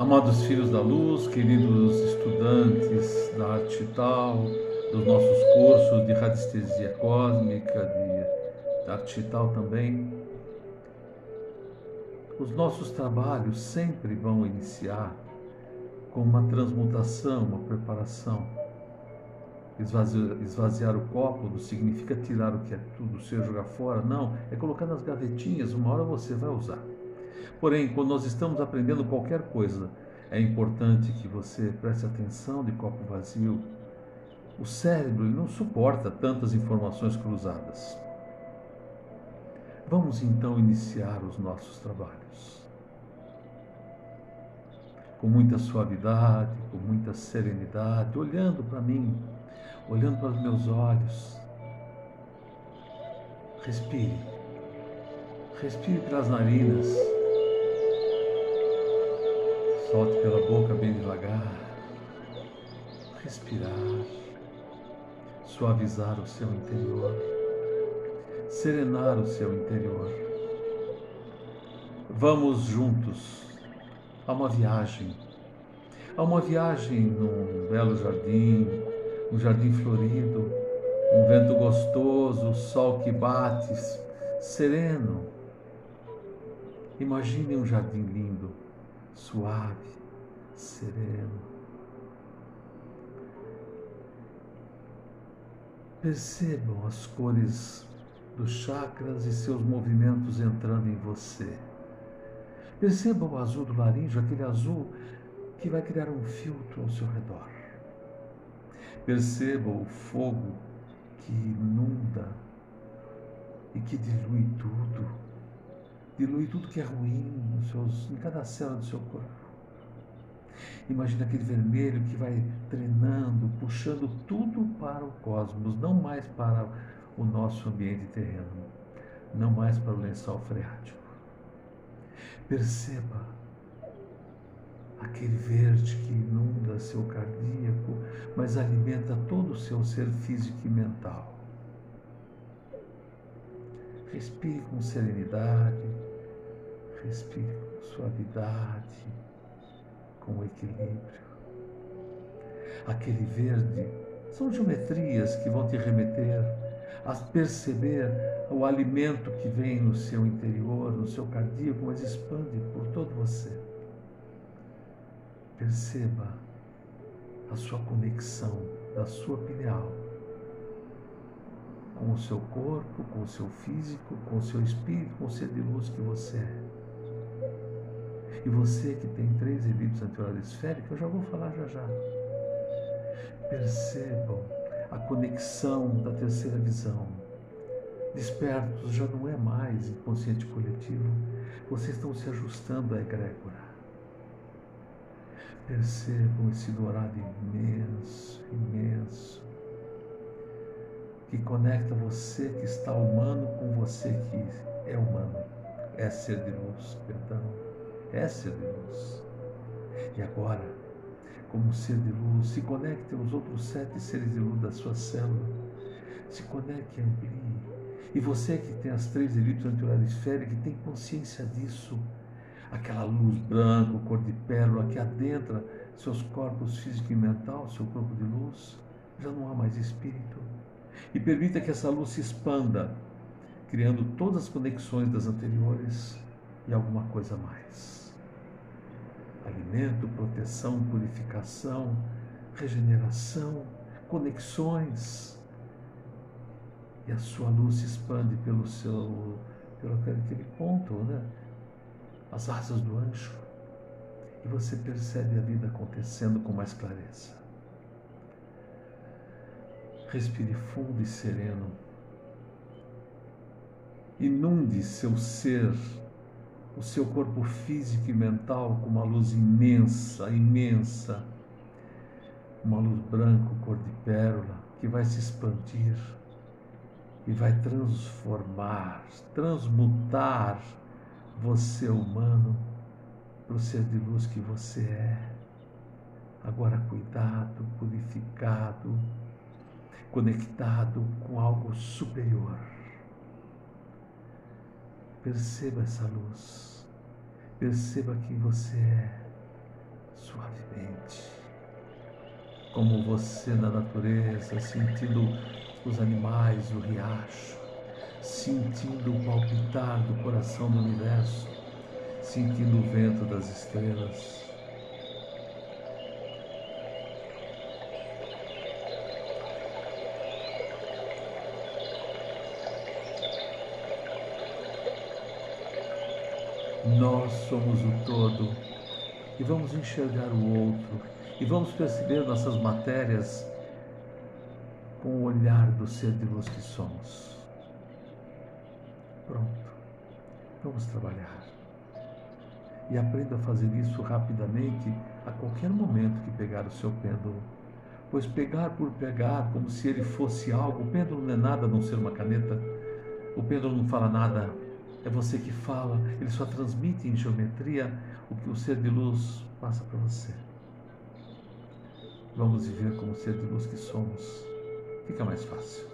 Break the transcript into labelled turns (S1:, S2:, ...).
S1: Amados filhos da luz, queridos estudantes da arte tal, dos nossos cursos de radiestesia cósmica, de arte tal também, os nossos trabalhos sempre vão iniciar com uma transmutação, uma preparação. Esvaziar, esvaziar o copo não significa tirar o que é tudo seu jogar fora, não, é colocar nas gavetinhas, uma hora você vai usar. Porém, quando nós estamos aprendendo qualquer coisa, é importante que você preste atenção de copo vazio. O cérebro não suporta tantas informações cruzadas. Vamos então iniciar os nossos trabalhos. Com muita suavidade, com muita serenidade, olhando para mim, olhando para os meus olhos. Respire. Respire pelas narinas. Solte pela boca bem devagar. Respirar. Suavizar o seu interior. Serenar o seu interior. Vamos juntos a uma viagem. A uma viagem num belo jardim, um jardim florido, um vento gostoso, o sol que bate, sereno. Imagine um jardim lindo suave, sereno. Percebam as cores dos chakras e seus movimentos entrando em você. Percebam o azul do laríngeo, aquele azul que vai criar um filtro ao seu redor. Percebam o fogo que inunda e que dilui tudo dilui tudo que é ruim nos seus, em cada célula do seu corpo. Imagina aquele vermelho que vai treinando, puxando tudo para o cosmos, não mais para o nosso ambiente terreno, não mais para o lençol freático. Perceba aquele verde que inunda seu cardíaco, mas alimenta todo o seu ser físico e mental. Respire com serenidade, Respire com suavidade, com equilíbrio. Aquele verde são geometrias que vão te remeter a perceber o alimento que vem no seu interior, no seu cardíaco, mas expande por todo você. Perceba a sua conexão da sua pineal com o seu corpo, com o seu físico, com o seu espírito, com o ser de luz que você é. E você que tem três elipses anteriores esféricas, eu já vou falar já já. Percebam a conexão da terceira visão. Despertos já não é mais inconsciente coletivo, vocês estão se ajustando à egrégora. Percebam esse dourado imenso, imenso, que conecta você que está humano com você que é humano, é ser de luz, perdão é ser de luz. E agora, como ser de luz, se conecte aos outros sete seres de luz da sua célula. Se conecte amplie. E você que tem as três elites anteriores esféricas, que tem consciência disso, aquela luz branca, cor de pérola que adentra seus corpos físico e mental, seu corpo de luz, já não há mais espírito. E permita que essa luz se expanda, criando todas as conexões das anteriores e alguma coisa mais alimento, proteção, purificação, regeneração, conexões. E a sua luz se expande pelo seu, pelo aquele ponto, né? As asas do anjo. E você percebe a vida acontecendo com mais clareza. Respire fundo e sereno. Inunde seu ser o seu corpo físico e mental com uma luz imensa, imensa, uma luz branca, cor de pérola, que vai se expandir e vai transformar, transmutar você humano para o ser de luz que você é. Agora cuidado, purificado, conectado com algo superior. Perceba essa luz. Perceba quem você é. suavemente, como você na natureza, sentindo os animais, o riacho, sentindo o palpitar do coração do universo, sentindo o vento das estrelas. Nós somos o todo e vamos enxergar o outro e vamos perceber nossas matérias com o olhar do ser de luz que somos. Pronto, vamos trabalhar. E aprenda a fazer isso rapidamente a qualquer momento que pegar o seu pêndulo. Pois pegar por pegar, como se ele fosse algo, o pêndulo não é nada a não ser uma caneta. O pêndulo não fala nada, é você que fala, ele só transmite em geometria o que o ser de luz passa para você. Vamos viver como ser de luz que somos. Fica mais fácil.